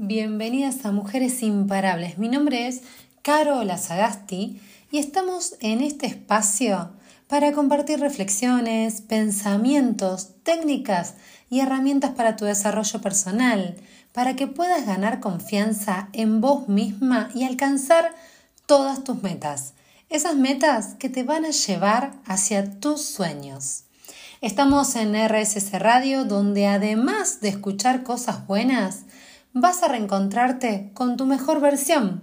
bienvenidas a Mujeres Imparables. Mi nombre es Carola Sagasti y estamos en este espacio para compartir reflexiones, pensamientos, técnicas y herramientas para tu desarrollo personal, para que puedas ganar confianza en vos misma y alcanzar todas tus metas. Esas metas que te van a llevar hacia tus sueños. Estamos en RSS Radio donde además de escuchar cosas buenas, vas a reencontrarte con tu mejor versión.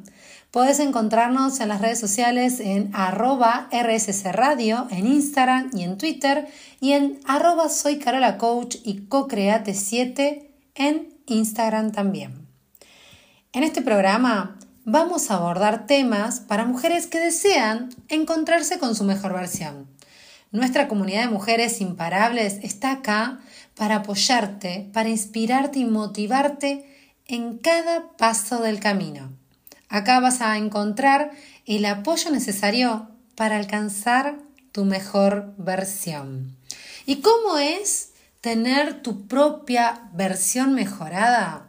Puedes encontrarnos en las redes sociales en arroba RSS Radio, en Instagram y en Twitter, y en arroba soy Carola Coach y cocreate7 en Instagram también. En este programa vamos a abordar temas para mujeres que desean encontrarse con su mejor versión. Nuestra comunidad de mujeres imparables está acá para apoyarte, para inspirarte y motivarte en cada paso del camino. Acá vas a encontrar el apoyo necesario para alcanzar tu mejor versión. ¿Y cómo es tener tu propia versión mejorada?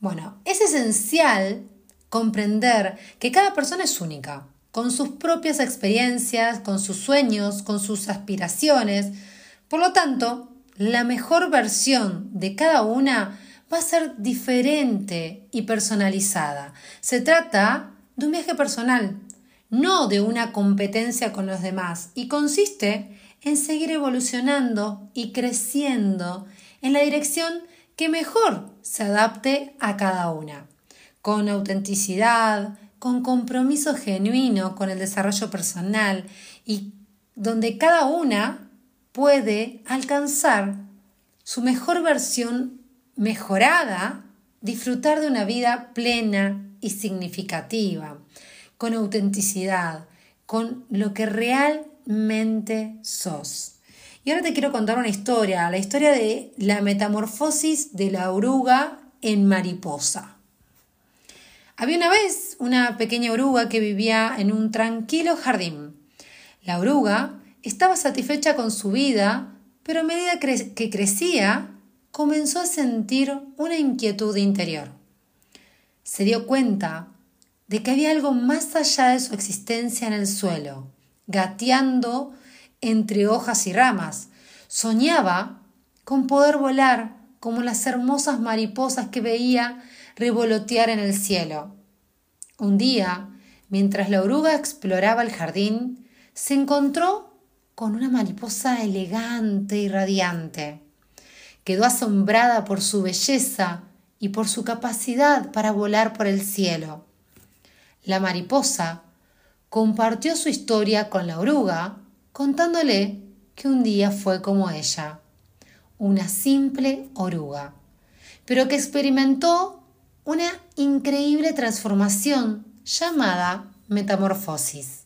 Bueno, es esencial comprender que cada persona es única, con sus propias experiencias, con sus sueños, con sus aspiraciones. Por lo tanto, la mejor versión de cada una va a ser diferente y personalizada. Se trata de un viaje personal, no de una competencia con los demás, y consiste en seguir evolucionando y creciendo en la dirección que mejor se adapte a cada una, con autenticidad, con compromiso genuino con el desarrollo personal y donde cada una puede alcanzar su mejor versión mejorada, disfrutar de una vida plena y significativa, con autenticidad, con lo que realmente sos. Y ahora te quiero contar una historia, la historia de la metamorfosis de la oruga en mariposa. Había una vez una pequeña oruga que vivía en un tranquilo jardín. La oruga estaba satisfecha con su vida, pero a medida que crecía, comenzó a sentir una inquietud interior. Se dio cuenta de que había algo más allá de su existencia en el suelo, gateando entre hojas y ramas. Soñaba con poder volar como las hermosas mariposas que veía revolotear en el cielo. Un día, mientras la oruga exploraba el jardín, se encontró con una mariposa elegante y radiante quedó asombrada por su belleza y por su capacidad para volar por el cielo. La mariposa compartió su historia con la oruga, contándole que un día fue como ella, una simple oruga, pero que experimentó una increíble transformación llamada metamorfosis.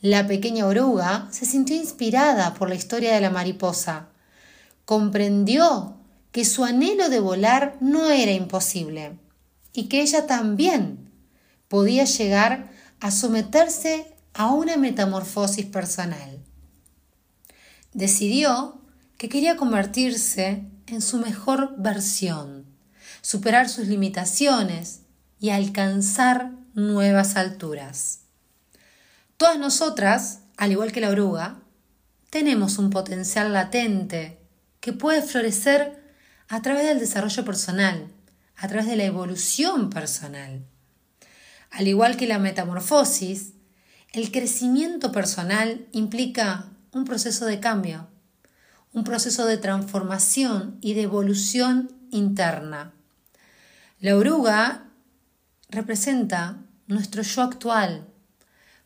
La pequeña oruga se sintió inspirada por la historia de la mariposa comprendió que su anhelo de volar no era imposible y que ella también podía llegar a someterse a una metamorfosis personal. Decidió que quería convertirse en su mejor versión, superar sus limitaciones y alcanzar nuevas alturas. Todas nosotras, al igual que la oruga, tenemos un potencial latente que puede florecer a través del desarrollo personal, a través de la evolución personal. Al igual que la metamorfosis, el crecimiento personal implica un proceso de cambio, un proceso de transformación y de evolución interna. La oruga representa nuestro yo actual,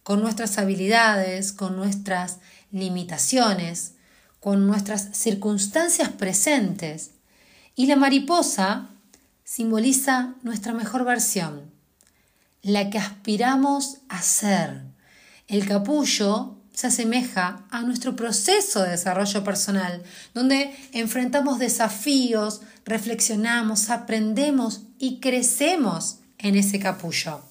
con nuestras habilidades, con nuestras limitaciones, con nuestras circunstancias presentes y la mariposa simboliza nuestra mejor versión, la que aspiramos a ser. El capullo se asemeja a nuestro proceso de desarrollo personal, donde enfrentamos desafíos, reflexionamos, aprendemos y crecemos en ese capullo.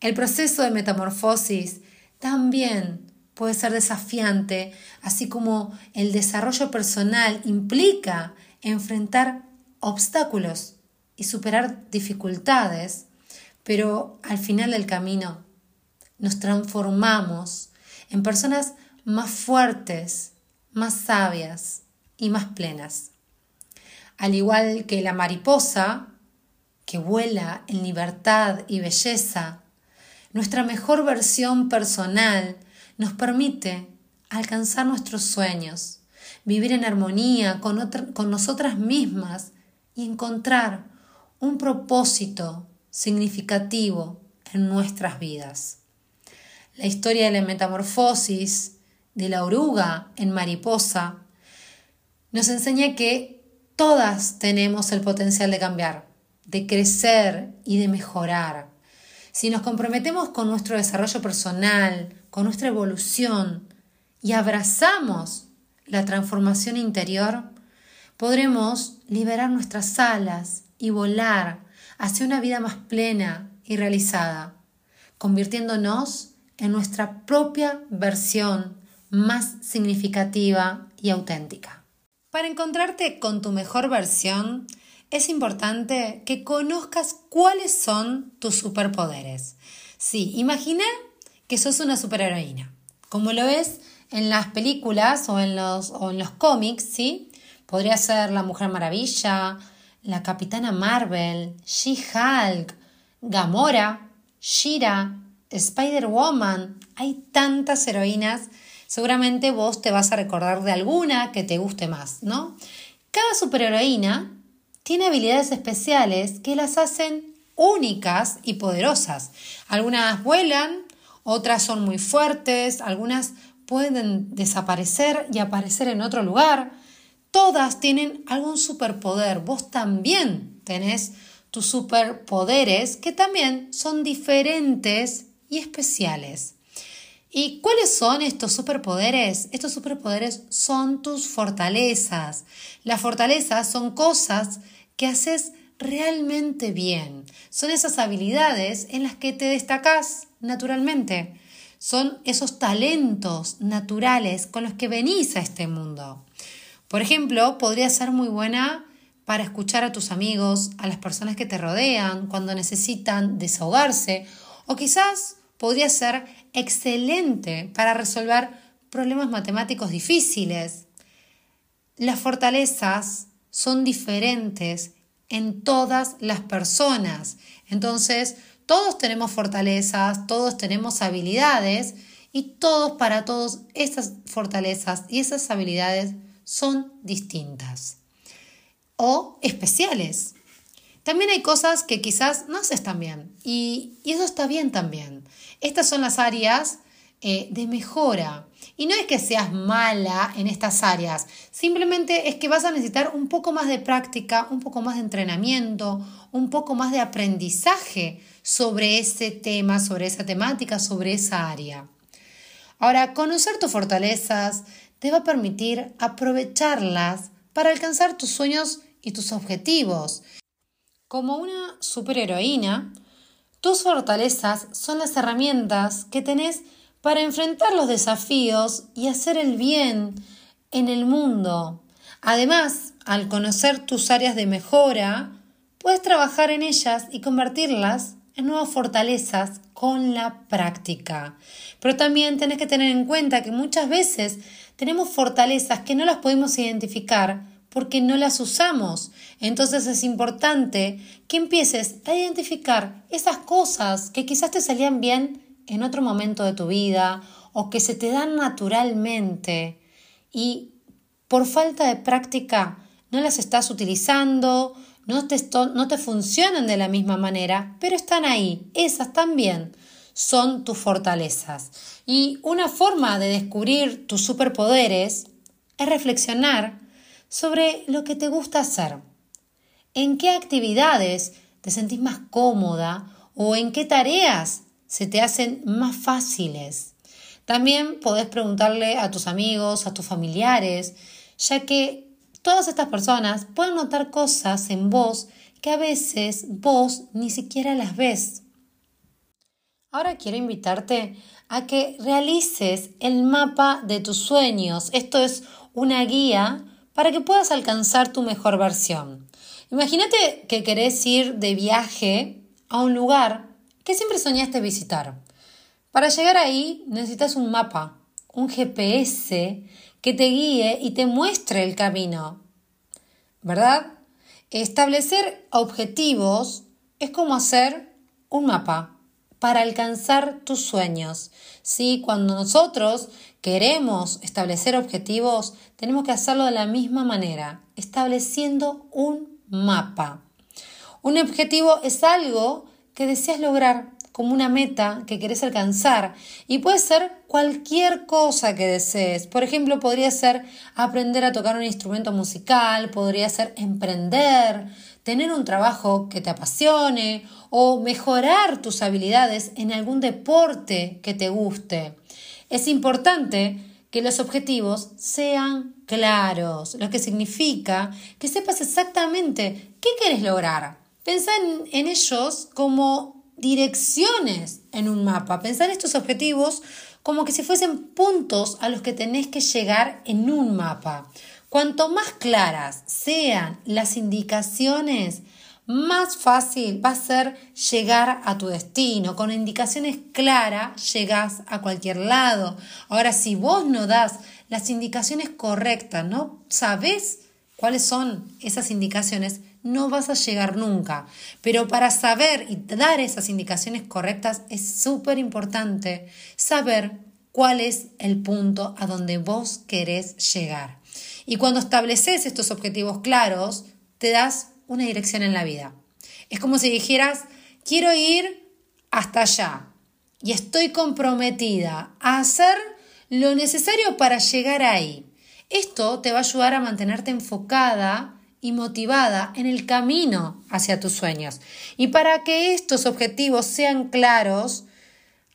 El proceso de metamorfosis también puede ser desafiante, así como el desarrollo personal implica enfrentar obstáculos y superar dificultades, pero al final del camino nos transformamos en personas más fuertes, más sabias y más plenas. Al igual que la mariposa, que vuela en libertad y belleza, nuestra mejor versión personal nos permite alcanzar nuestros sueños, vivir en armonía con, nosotras mismas y encontrar un propósito significativo en nuestras vidas. La historia de la metamorfosis de la oruga en mariposa nos enseña que todas tenemos el potencial de cambiar, de crecer y de mejorar. Si nos comprometemos con nuestro desarrollo personal, con nuestra evolución y abrazamos la transformación interior, podremos liberar nuestras alas y volar hacia una vida más plena y realizada, convirtiéndonos en nuestra propia versión más significativa y auténtica. Para encontrarte con tu mejor versión, es importante que conozcas cuáles son tus superpoderes. Sí, imagina que sos una superheroína, como lo ves en las películas o en los, o en los cómics, ¿sí? Podría ser la Mujer Maravilla, la Capitana Marvel, She-Hulk, Gamora, Shira, Spider-Woman. Hay tantas heroínas. Seguramente vos te vas a recordar de alguna que te guste más, ¿no? Cada superheroína tiene habilidades especiales que las hacen únicas y poderosas. Algunas vuelan, otras son muy fuertes, algunas pueden desaparecer y aparecer en otro lugar. Todas tienen algún superpoder. Vos también tenés tus superpoderes que también son diferentes y especiales. ¿Y cuáles son estos superpoderes? Estos superpoderes son tus fortalezas. Las fortalezas son cosas que haces realmente bien. Son esas habilidades en las que te destacás naturalmente. Son esos talentos naturales con los que venís a este mundo. Por ejemplo, podría ser muy buena para escuchar a tus amigos, a las personas que te rodean cuando necesitan desahogarse o quizás podría ser excelente para resolver problemas matemáticos difíciles. Las fortalezas son diferentes en todas las personas. Entonces, todos tenemos fortalezas, todos tenemos habilidades y todos para todos esas fortalezas y esas habilidades son distintas o especiales. También hay cosas que quizás no haces tan bien y, eso está bien también. Estas son las áreas eh, de mejora. Y no es que seas mala en estas áreas, simplemente es que vas a necesitar un poco más de práctica, un poco más de entrenamiento, un poco más de aprendizaje sobre ese tema, sobre esa temática, sobre esa área. Ahora, conocer tus fortalezas te va a permitir aprovecharlas para alcanzar tus sueños y tus objetivos. Como una superheroína, tus fortalezas son las herramientas que tenés para enfrentar los desafíos y hacer el bien en el mundo. Además, al conocer tus áreas de mejora, puedes trabajar en ellas y convertirlas nuevas fortalezas con la práctica. Pero también tenés que tener en cuenta que muchas veces tenemos fortalezas que no las podemos identificar porque no las usamos. Entonces es importante que empieces a identificar esas cosas que quizás te salían bien en otro momento de tu vida o que se te dan naturalmente y por falta de práctica no las estás utilizando, no te, no te funcionan de la misma manera, pero están ahí, esas también son tus fortalezas. Y una forma de descubrir tus superpoderes es reflexionar sobre lo que te gusta hacer. ¿En qué actividades te sentís más cómoda o en qué tareas se te hacen más fáciles. También podés preguntarle a tus amigos, a tus familiares, ya que todas estas personas pueden notar cosas en vos que a veces vos ni siquiera las ves. Ahora quiero invitarte a que realices el mapa de tus sueños. Esto es una guía para que puedas alcanzar tu mejor versión. Imagínate que querés ir de viaje a un lugar que siempre soñaste visitar. Para llegar ahí necesitas un mapa, un GPS que te guíe y te muestre el camino. ¿Verdad? Establecer objetivos es como hacer un mapa para alcanzar tus sueños. ¿Sí? Cuando nosotros queremos establecer objetivos, tenemos que hacerlo de la misma manera, estableciendo un mapa. Un objetivo es algo que deseas lograr, como una meta que querés alcanzar y puede ser cualquier cosa que desees. Por ejemplo, podría ser aprender a tocar un instrumento musical, podría ser emprender, tener un trabajo que te apasione o mejorar tus habilidades en algún deporte que te guste. Es importante que los objetivos sean claros, lo que significa que sepas exactamente qué quieres lograr. Pensá en, en ellos como direcciones en un mapa. Pensar estos objetivos como que si fuesen puntos a los que tenés que llegar en un mapa. Cuanto más claras sean las indicaciones, más fácil va a ser llegar a tu destino. Con indicaciones claras llegas a cualquier lado. Ahora, si vos no das las indicaciones correctas, no sabes cuáles son esas indicaciones, no vas a llegar nunca. Pero para saber y dar esas indicaciones correctas es súper importante saber cuál es el punto a donde vos querés llegar. Y cuando estableces estos objetivos claros, te das una dirección en la vida. Es como si dijeras, quiero ir hasta allá y estoy comprometida a hacer lo necesario para llegar ahí. Esto te va a ayudar a mantenerte enfocada y motivada en el camino hacia tus sueños. Y para que estos objetivos sean claros,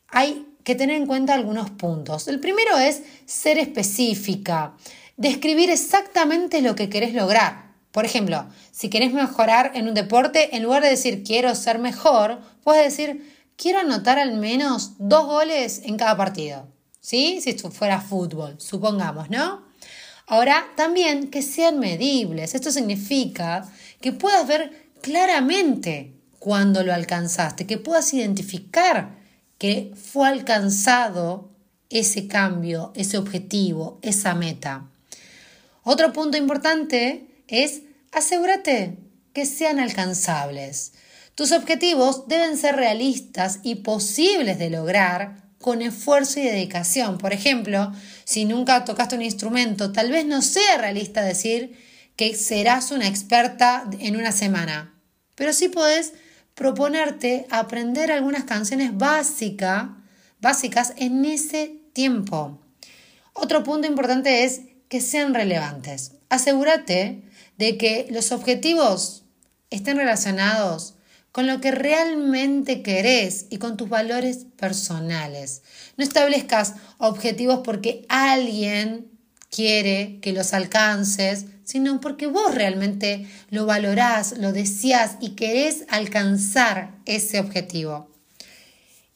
hay que tener en cuenta algunos puntos. El primero es ser específica, describir exactamente lo que querés lograr. Por ejemplo, si querés mejorar en un deporte, en lugar de decir quiero ser mejor, puedes decir quiero anotar al menos dos goles en cada partido. ¿Sí? Si esto fuera fútbol, supongamos, ¿no? Ahora, también que sean medibles. Esto significa que puedas ver claramente cuándo lo alcanzaste, que puedas identificar que fue alcanzado ese cambio, ese objetivo, esa meta. Otro punto importante es asegúrate que sean alcanzables. Tus objetivos deben ser realistas y posibles de lograr con esfuerzo y dedicación. Por ejemplo, si nunca tocaste un instrumento, tal vez no sea realista decir que serás una experta en una semana, pero sí puedes proponerte aprender algunas canciones básicas, básicas en ese tiempo. Otro punto importante es que sean relevantes. Asegúrate de que los objetivos estén relacionados con lo que realmente querés y con tus valores personales. No establezcas objetivos porque alguien quiere que los alcances, sino porque vos realmente lo valorás, lo deseás y querés alcanzar ese objetivo.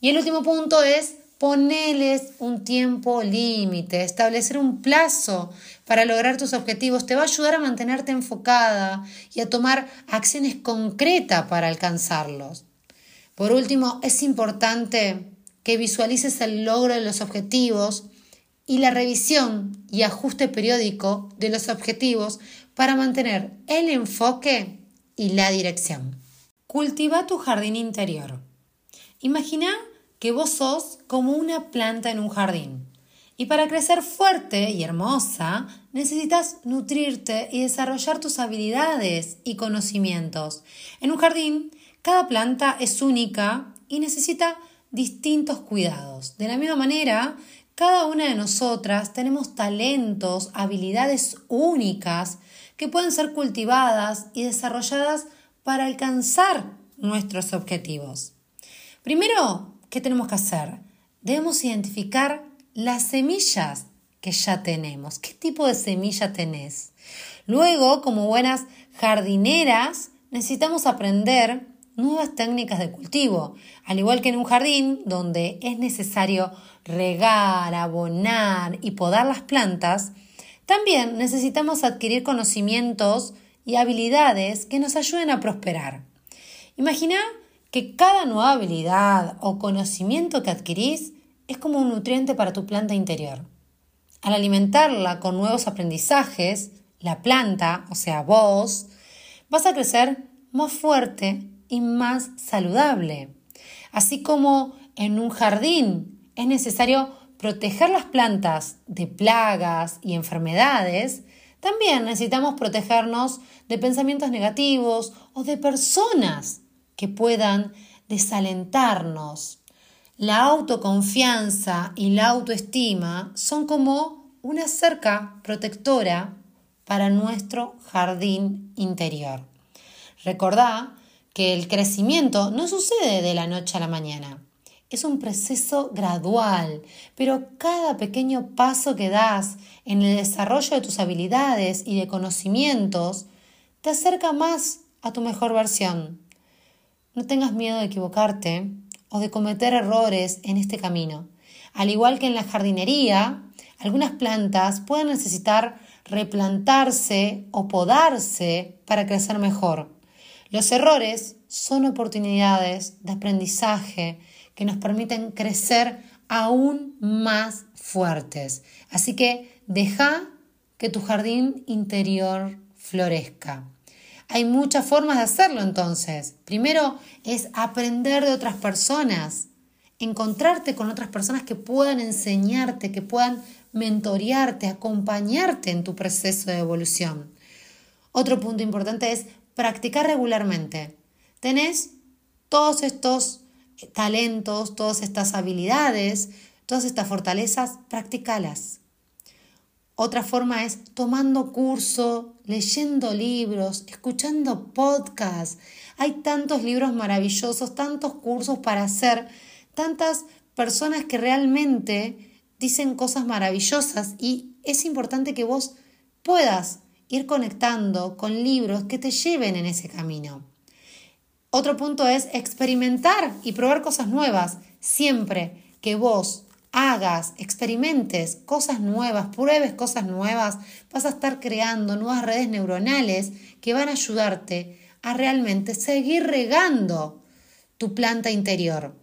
Y el último punto es poneles un tiempo límite, establecer un plazo para lograr tus objetivos te va a ayudar a mantenerte enfocada y a tomar acciones concretas para alcanzarlos. Por último, es importante que visualices el logro de los objetivos y la revisión y ajuste periódico de los objetivos para mantener el enfoque y la dirección. Cultiva tu jardín interior. Imagina que vos sos como una planta en un jardín. Y para crecer fuerte y hermosa, necesitas nutrirte y desarrollar tus habilidades y conocimientos. En un jardín, cada planta es única y necesita distintos cuidados. De la misma manera, cada una de nosotras tenemos talentos, habilidades únicas que pueden ser cultivadas y desarrolladas para alcanzar nuestros objetivos. Primero, ¿qué tenemos que hacer? Debemos identificar las semillas que ya tenemos. ¿Qué tipo de semilla tenés? Luego, como buenas jardineras, necesitamos aprender nuevas técnicas de cultivo, al igual que en un jardín donde es necesario regar, abonar y podar las plantas, también necesitamos adquirir conocimientos y habilidades que nos ayuden a prosperar. Imagina que cada nueva habilidad o conocimiento que adquirís es como un nutriente para tu planta interior. Al alimentarla con nuevos aprendizajes, la planta, o sea, vos, vas a crecer más fuerte y más saludable. Así como en un jardín es necesario proteger las plantas de plagas y enfermedades, también necesitamos protegernos de pensamientos negativos o de personas que puedan desalentarnos. La autoconfianza y la autoestima son como una cerca protectora para nuestro jardín interior. Recordá que el crecimiento no sucede de la noche a la mañana. Es un proceso gradual, pero cada pequeño paso que das en el desarrollo de tus habilidades y de conocimientos te acerca más a tu mejor versión. No tengas miedo de equivocarte o de cometer errores en este camino. Al igual que en la jardinería, algunas plantas pueden necesitar replantarse o podarse para crecer mejor. Los errores son oportunidades de aprendizaje que nos permiten crecer aún más fuertes. Así que deja que tu jardín interior florezca. Hay muchas formas de hacerlo entonces. Primero es aprender de otras personas, encontrarte con otras personas que puedan enseñarte, que puedan mentorearte, acompañarte en tu proceso de evolución. Otro punto importante es practicar regularmente. Tenés todos estos talentos, todas estas habilidades, todas estas fortalezas, practicalas. Otra forma es tomando curso, leyendo libros, escuchando podcasts. Hay tantos libros maravillosos, tantos cursos para hacer, tantas personas que realmente dicen cosas maravillosas y es importante que vos puedas ir conectando con libros que te lleven en ese camino. Otro punto es experimentar y probar cosas nuevas. Siempre que vos hagas, experimentes cosas nuevas, pruebes cosas nuevas, vas a estar creando nuevas redes neuronales que van a ayudarte a realmente seguir regando tu planta interior.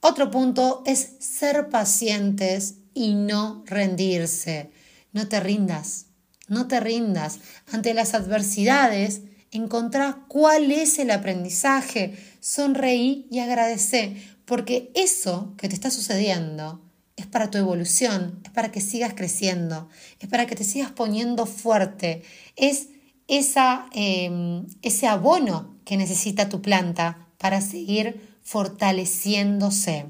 Otro punto es ser pacientes y no rendirse. No te rindas, no te rindas. Ante las adversidades, encontrar cuál es el aprendizaje, sonreí y agradece, porque eso que te está sucediendo es para tu evolución, es para que sigas creciendo, es para que te sigas poniendo fuerte, es em, ese abono que necesita tu planta para seguir fortaleciéndose.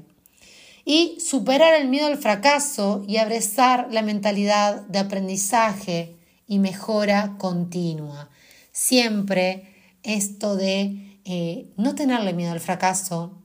Y superar el miedo al fracaso y abrazar la mentalidad de aprendizaje y mejora continua. Siempre esto de eh, no tenerle miedo al fracaso,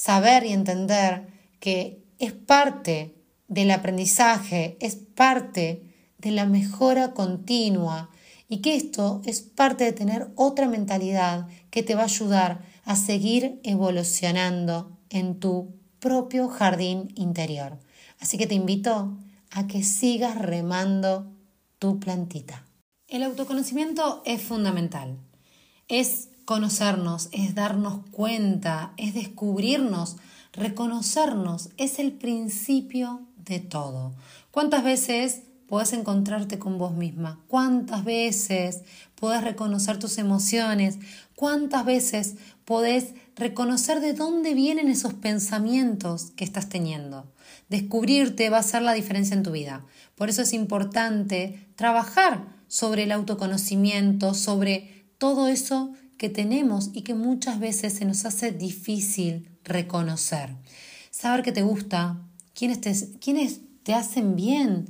saber y entender que es parte del aprendizaje, es parte de la mejora continua y que esto es parte de tener otra mentalidad que te va a ayudar a seguir evolucionando en tu propio jardín interior. Así que te invito a que sigas remando tu plantita. El autoconocimiento es fundamental. Es conocernos, es darnos cuenta, es descubrirnos, reconocernos, es el principio de todo. ¿Cuántas veces puedes encontrarte con vos misma? ¿Cuántas veces puedes reconocer tus emociones? ¿Cuántas veces podés reconocer de dónde vienen esos pensamientos que estás teniendo? Descubrirte va a hacer la diferencia en tu vida. Por eso es importante trabajar sobre el autoconocimiento, sobre todo eso que tenemos y que muchas veces se nos hace difícil reconocer. Saber que te gusta, quiénes te, quiénes te hacen bien,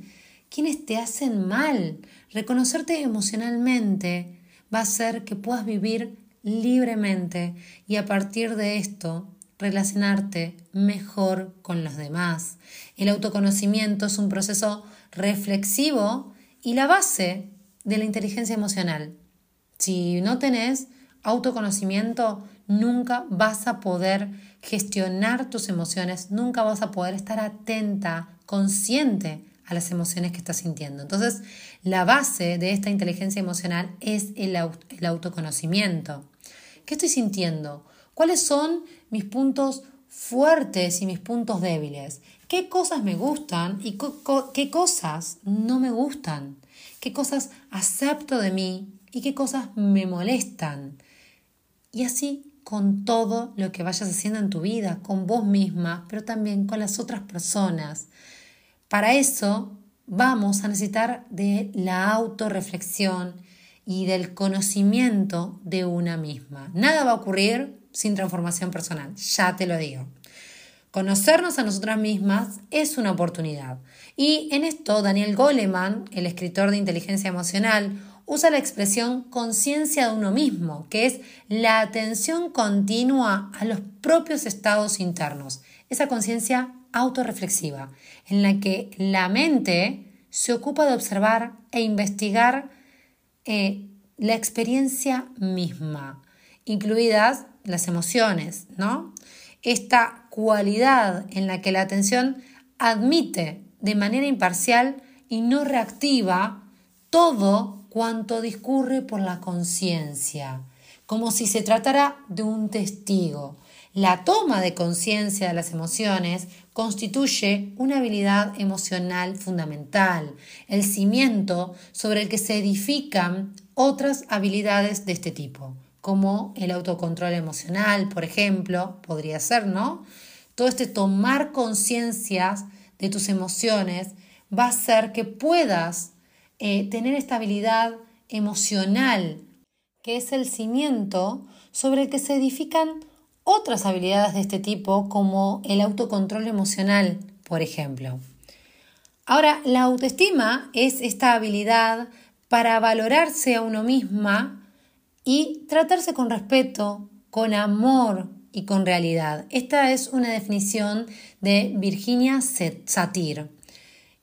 quiénes te hacen mal. Reconocerte emocionalmente va a hacer que puedas vivir libremente y a partir de esto relacionarte mejor con los demás. El autoconocimiento es un proceso reflexivo y la base de la inteligencia emocional. Si no tenés autoconocimiento, nunca vas a poder gestionar tus emociones, nunca vas a poder estar atenta, consciente a las emociones que estás sintiendo. Entonces, la base de esta inteligencia emocional es el, autoconocimiento. ¿Qué estoy sintiendo? ¿Cuáles son mis puntos fuertes y mis puntos débiles? ¿Qué cosas me gustan y qué cosas no me gustan? ¿Qué cosas acepto de mí y qué cosas me molestan? Y así con todo lo que vayas haciendo en tu vida, con vos misma, pero también con las otras personas. Para eso vamos a necesitar de la autorreflexión y del conocimiento de una misma. Nada va a ocurrir sin transformación personal, ya te lo digo. Conocernos a nosotras mismas es una oportunidad. Y en esto Daniel Goleman, el escritor de inteligencia emocional, usa la expresión conciencia de uno mismo, que es la atención continua a los propios estados internos, esa conciencia autorreflexiva, en la que la mente se ocupa de observar e investigar eh, la experiencia misma, incluidas las emociones, ¿no? esta cualidad en la que la atención admite de manera imparcial y no reactiva todo cuanto discurre por la conciencia, como si se tratara de un testigo. La toma de conciencia de las emociones constituye una habilidad emocional fundamental, el cimiento sobre el que se edifican otras habilidades de este tipo como el autocontrol emocional, por ejemplo, podría ser, ¿no? Todo este tomar conciencia de tus emociones va a hacer que puedas eh, tener estabilidad emocional, que es el cimiento sobre el que se edifican otras habilidades de este tipo, como el autocontrol emocional, por ejemplo. Ahora, la autoestima es esta habilidad para valorarse a uno misma y tratarse con respeto, con amor y con realidad. Esta es una definición de Virginia Satir.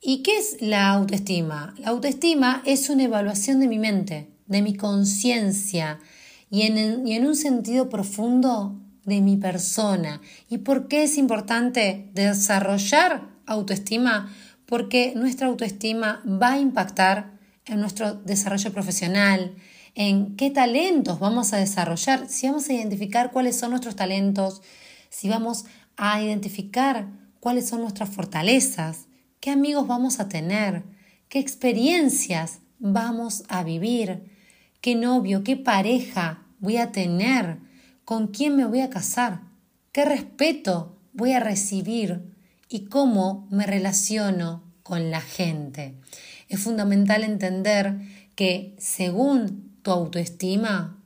¿Y qué es la autoestima? La autoestima es una evaluación de mi mente, de mi conciencia y en, en un sentido profundo de mi persona. ¿Y por qué es importante desarrollar autoestima? Porque nuestra autoestima va a impactar en nuestro desarrollo profesional, en qué talentos vamos a desarrollar, si vamos a identificar cuáles son nuestros talentos, si vamos a identificar cuáles son nuestras fortalezas, qué amigos vamos a tener, qué experiencias vamos a vivir, qué novio, qué pareja voy a tener, con quién me voy a casar, qué respeto voy a recibir y cómo me relaciono con la gente. Es fundamental entender que según tu autoestima,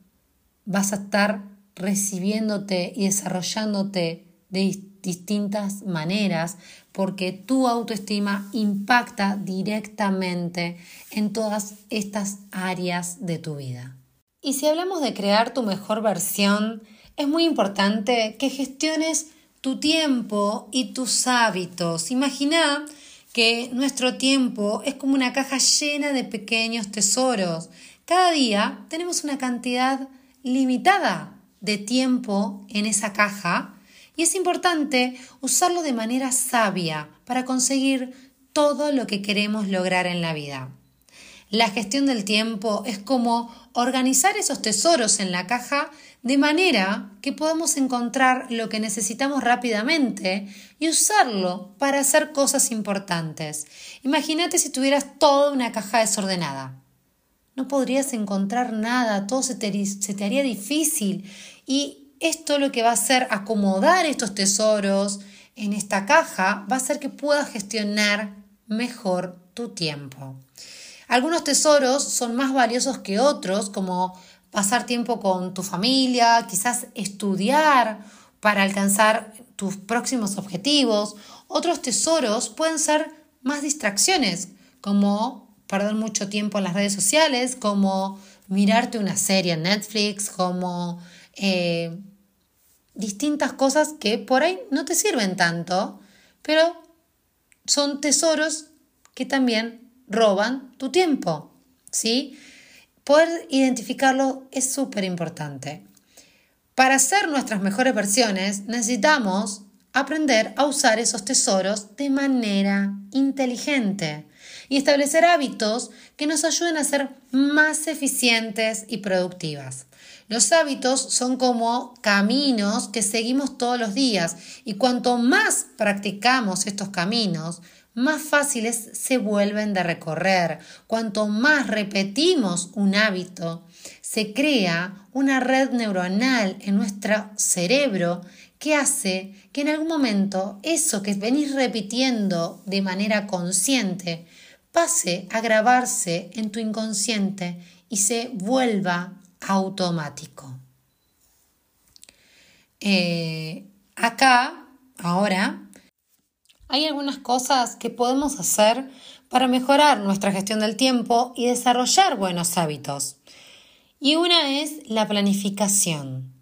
vas a estar recibiéndote y desarrollándote de distintas maneras porque tu autoestima impacta directamente en todas estas áreas de tu vida. Y si hablamos de crear tu mejor versión, es muy importante que gestiones tu tiempo y tus hábitos. Imagina que nuestro tiempo es como una caja llena de pequeños tesoros cada día tenemos una cantidad limitada de tiempo en esa caja y es importante usarlo de manera sabia para conseguir todo lo que queremos lograr en la vida. La gestión del tiempo es como organizar esos tesoros en la caja de manera que podamos encontrar lo que necesitamos rápidamente y usarlo para hacer cosas importantes. Imagínate si tuvieras toda una caja desordenada no podrías encontrar nada, todo se te, se te haría difícil. Y esto lo que va a hacer acomodar estos tesoros en esta caja va a hacer que puedas gestionar mejor tu tiempo. Algunos tesoros son más valiosos que otros, como pasar tiempo con tu familia, quizás estudiar para alcanzar tus próximos objetivos. Otros tesoros pueden ser más distracciones, como perder mucho tiempo en las redes sociales, como mirarte una serie en Netflix, como eh, distintas cosas que por ahí no te sirven tanto, pero son tesoros que también roban tu tiempo, ¿sí? Poder identificarlo es súper importante. Para ser nuestras mejores versiones necesitamos aprender a usar esos tesoros de manera inteligente y establecer hábitos que nos ayuden a ser más eficientes y productivas. Los hábitos son como caminos que seguimos todos los días y cuanto más practicamos estos caminos, más fáciles se vuelven de recorrer. Cuanto más repetimos un hábito, se crea una red neuronal en nuestro cerebro que hace que en algún momento eso que venís repitiendo de manera consciente pase a grabarse en tu inconsciente y se vuelva automático. Eh, acá, ahora, hay algunas cosas que podemos hacer para mejorar nuestra gestión del tiempo y desarrollar buenos hábitos. Y una es la planificación.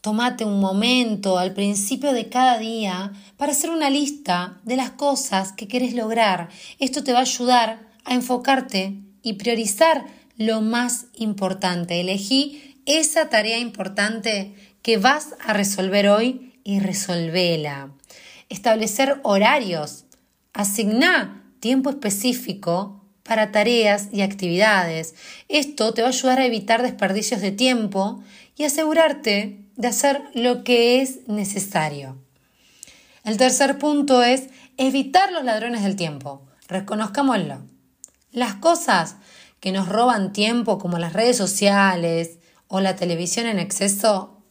Tómate un momento al principio de cada día para hacer una lista de las cosas que quieres lograr. Esto te va a ayudar a enfocarte y priorizar lo más importante. Elegí esa tarea importante que vas a resolver hoy y resolvela. Establecer horarios. Asigna tiempo específico para tareas y actividades. Esto te va a ayudar a evitar desperdicios de tiempo y asegurarte de hacer lo que es necesario. El tercer punto es evitar los ladrones del tiempo. Reconozcámoslo. Las cosas que nos roban tiempo, como las redes sociales o la televisión en exceso,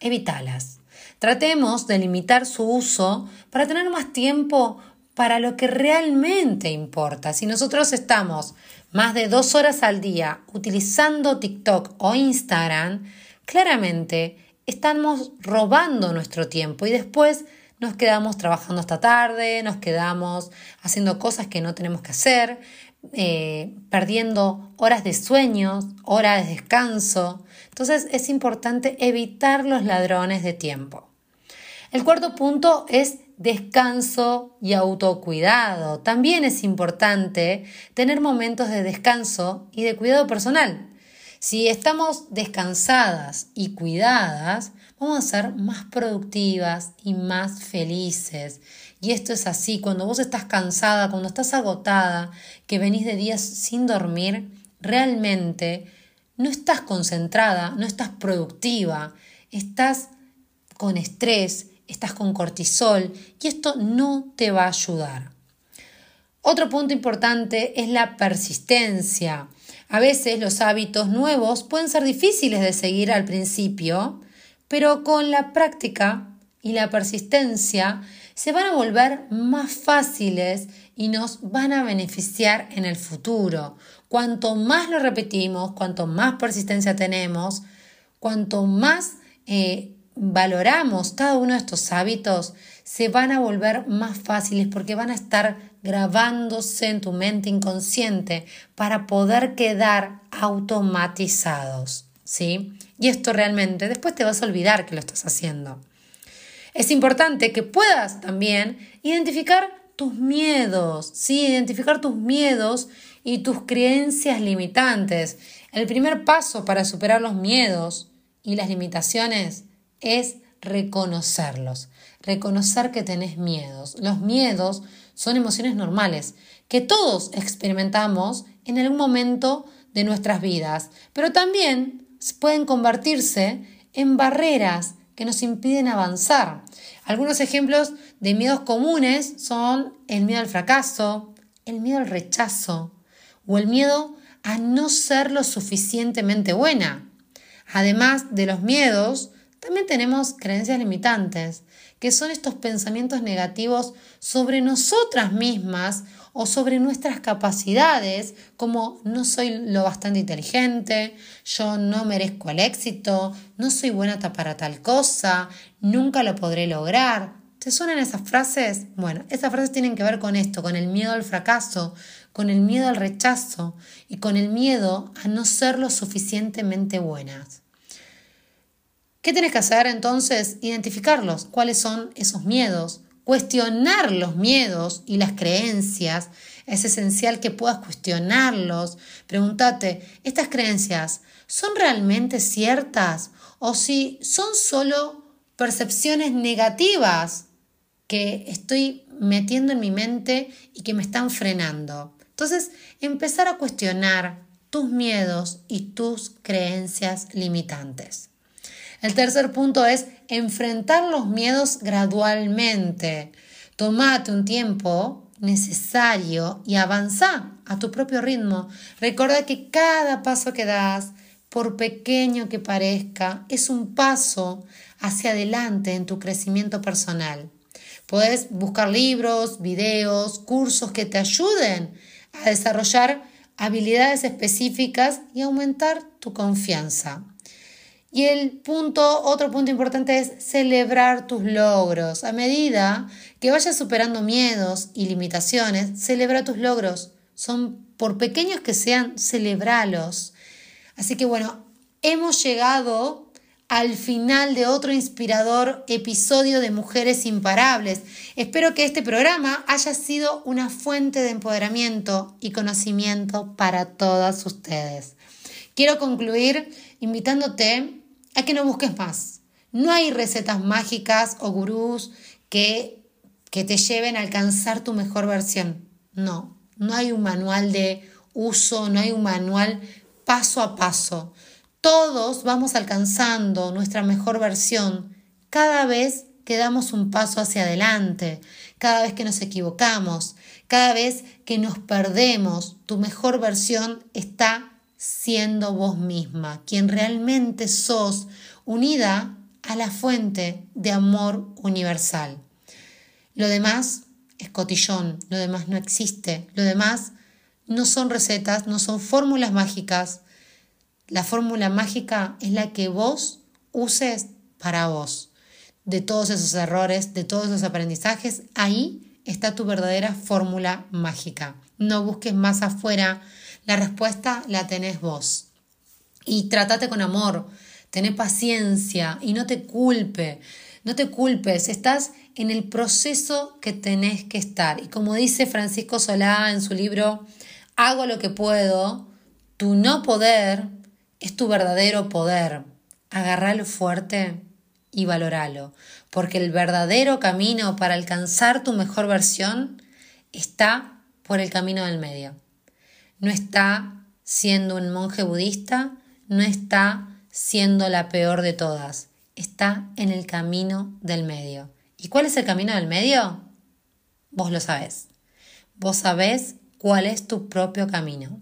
evítalas. Tratemos de limitar su uso para tener más tiempo para lo que realmente importa. Si nosotros estamos más de dos horas al día utilizando TikTok o Instagram, claramente estamos robando nuestro tiempo y después nos quedamos trabajando hasta tarde, nos quedamos haciendo cosas que no tenemos que hacer, eh, perdiendo horas de sueños, horas de descanso. Entonces es importante evitar los ladrones de tiempo. El cuarto punto es descanso y autocuidado. También es importante tener momentos de descanso y de cuidado personal. Si estamos descansadas y cuidadas, vamos a ser más productivas y más felices. Y esto es así, cuando vos estás cansada, cuando estás agotada, que venís de días sin dormir, realmente no estás concentrada, no estás productiva, estás con estrés, estás con cortisol y esto no te va a ayudar. Otro punto importante es la persistencia. A veces los hábitos nuevos pueden ser difíciles de seguir al principio, pero con la práctica y la persistencia se van a volver más fáciles y nos van a beneficiar en el futuro. Cuanto más lo repetimos, cuanto más persistencia tenemos, cuanto más eh, valoramos cada uno de estos hábitos, se van a volver más fáciles porque van a estar grabándose en tu mente inconsciente para poder quedar automatizados. ¿Sí? Y esto realmente después te vas a olvidar que lo estás haciendo. Es importante que puedas también identificar tus miedos, ¿sí? Identificar tus miedos y tus creencias limitantes. El primer paso para superar los miedos y las limitaciones es reconocerlos, reconocer que tenés miedos. Los miedos son emociones normales que todos experimentamos en algún momento de nuestras vidas, pero también pueden convertirse en barreras que nos impiden avanzar. Algunos ejemplos de miedos comunes son el miedo al fracaso, el miedo al rechazo o el miedo a no ser lo suficientemente buena. Además de los miedos, también tenemos creencias limitantes, que son estos pensamientos negativos sobre nosotras mismas o sobre nuestras capacidades, como no soy lo bastante inteligente, yo no merezco el éxito, no soy buena para tal cosa, nunca lo podré lograr. ¿Te suenan esas frases? Bueno, esas frases tienen que ver con esto, con el miedo al fracaso, con el miedo al rechazo y con el miedo a no ser lo suficientemente buenas. ¿Qué tienes que hacer entonces? Identificarlos. ¿Cuáles son esos miedos? Cuestionar los miedos y las creencias. Es esencial que puedas cuestionarlos. Pregúntate, ¿estas creencias son realmente ciertas? ¿O si son solo percepciones negativas que estoy metiendo en mi mente y que me están frenando. Entonces, empezar a cuestionar tus miedos y tus creencias limitantes. El tercer punto es enfrentar los miedos gradualmente. Tomate un tiempo necesario y avanza a tu propio ritmo. Recuerda que cada paso que das, por pequeño que parezca, es un paso hacia adelante en tu crecimiento personal. Puedes buscar libros, videos, cursos que te ayuden a desarrollar habilidades específicas y aumentar tu confianza. Y el punto, otro punto importante es celebrar tus logros. A medida que vayas superando miedos y limitaciones, celebra tus logros. Son por pequeños que sean, celebralos. Así que bueno, hemos llegado al final de otro inspirador episodio de Mujeres Imparables. Espero que este programa haya sido una fuente de empoderamiento y conocimiento para todas ustedes. Quiero concluir invitándote a que no busques más. No hay recetas mágicas o gurús que, que te lleven a alcanzar tu mejor versión. No, no hay un manual de uso, no hay un manual paso a paso. Todos vamos alcanzando nuestra mejor versión cada vez que damos un paso hacia adelante, cada vez que nos equivocamos, cada vez que nos perdemos. Tu mejor versión está siendo vos misma, quien realmente sos, unida a la fuente de amor universal. Lo demás es cotillón, lo demás no existe, lo demás no son recetas, no son fórmulas mágicas. La fórmula mágica es la que vos uses para vos. De todos esos errores, de todos esos aprendizajes, ahí está tu verdadera fórmula mágica. No busques más afuera, la respuesta la tenés vos. Y trátate con amor, tené paciencia y no te culpe, no te culpes, estás en el proceso que tenés que estar. Y como dice Francisco Solá en su libro Hago lo que puedo, tu no poder es tu verdadero poder. Agarralo fuerte y valoralo, porque el verdadero camino para alcanzar tu mejor versión está por el camino del medio. No está siendo un monje budista, no está siendo la peor de todas, está en el camino del medio. ¿Y cuál es el camino del medio? Vos lo sabés. Vos sabés cuál es tu propio camino.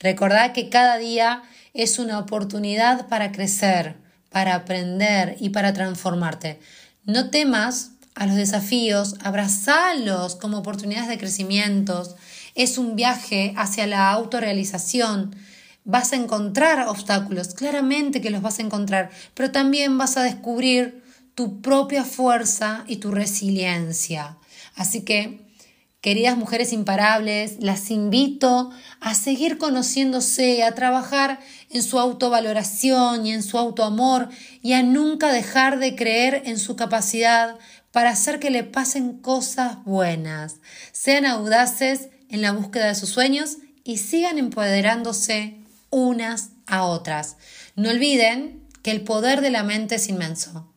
Recordad que cada día es una oportunidad para crecer, para aprender y para transformarte. No temas a los desafíos, abrazalos como oportunidades de crecimiento. Es un viaje hacia la autorrealización. Vas a encontrar obstáculos, claramente que los vas a encontrar, pero también vas a descubrir tu propia fuerza y tu resiliencia. Así que, queridas mujeres imparables, las invito a seguir conociéndose, a trabajar en su autovaloración y en su autoamor y a nunca dejar de creer en su capacidad para hacer que le pasen cosas buenas. Sean audaces en la búsqueda de sus sueños y sigan empoderándose unas a otras. No olviden que el poder de la mente es inmenso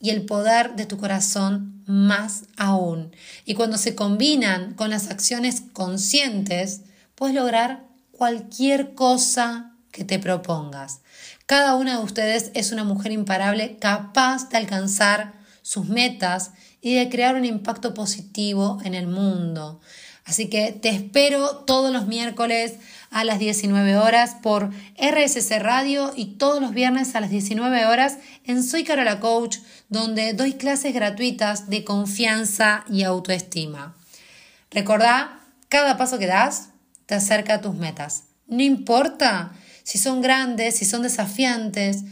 y el poder de tu corazón más aún. Y cuando se combinan con las acciones conscientes, puedes lograr cualquier cosa que te propongas. Cada una de ustedes es una mujer imparable capaz de alcanzar sus metas y de crear un impacto positivo en el mundo. Así que te espero todos los miércoles a las 19 horas por RSC Radio y todos los viernes a las 19 horas en Soy Carola Coach, donde doy clases gratuitas de confianza y autoestima. Recordá, cada paso que das te acerca a tus metas. No importa si son grandes, si son desafiantes,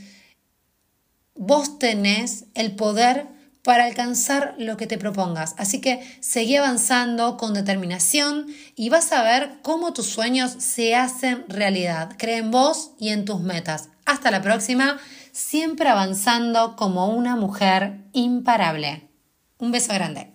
vos tenés el poder para alcanzar lo que te propongas. Así que seguí avanzando con determinación y vas a ver cómo tus sueños se hacen realidad. Cree en vos y en tus metas. Hasta la próxima, siempre avanzando como una mujer imparable. Un beso grande.